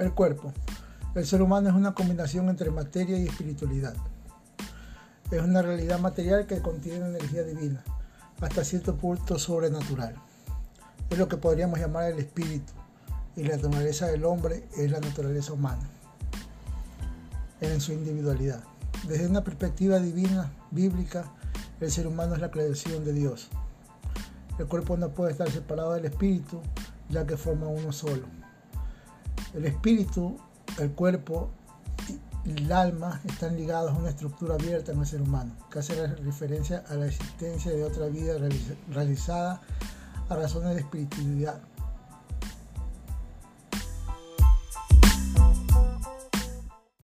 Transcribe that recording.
El cuerpo. El ser humano es una combinación entre materia y espiritualidad. Es una realidad material que contiene energía divina, hasta cierto punto sobrenatural. Es lo que podríamos llamar el espíritu, y la naturaleza del hombre es la naturaleza humana, en su individualidad. Desde una perspectiva divina, bíblica, el ser humano es la creación de Dios. El cuerpo no puede estar separado del espíritu, ya que forma uno solo. El espíritu, el cuerpo y el alma están ligados a una estructura abierta en el ser humano, que hace referencia a la existencia de otra vida realizada a razones de espiritualidad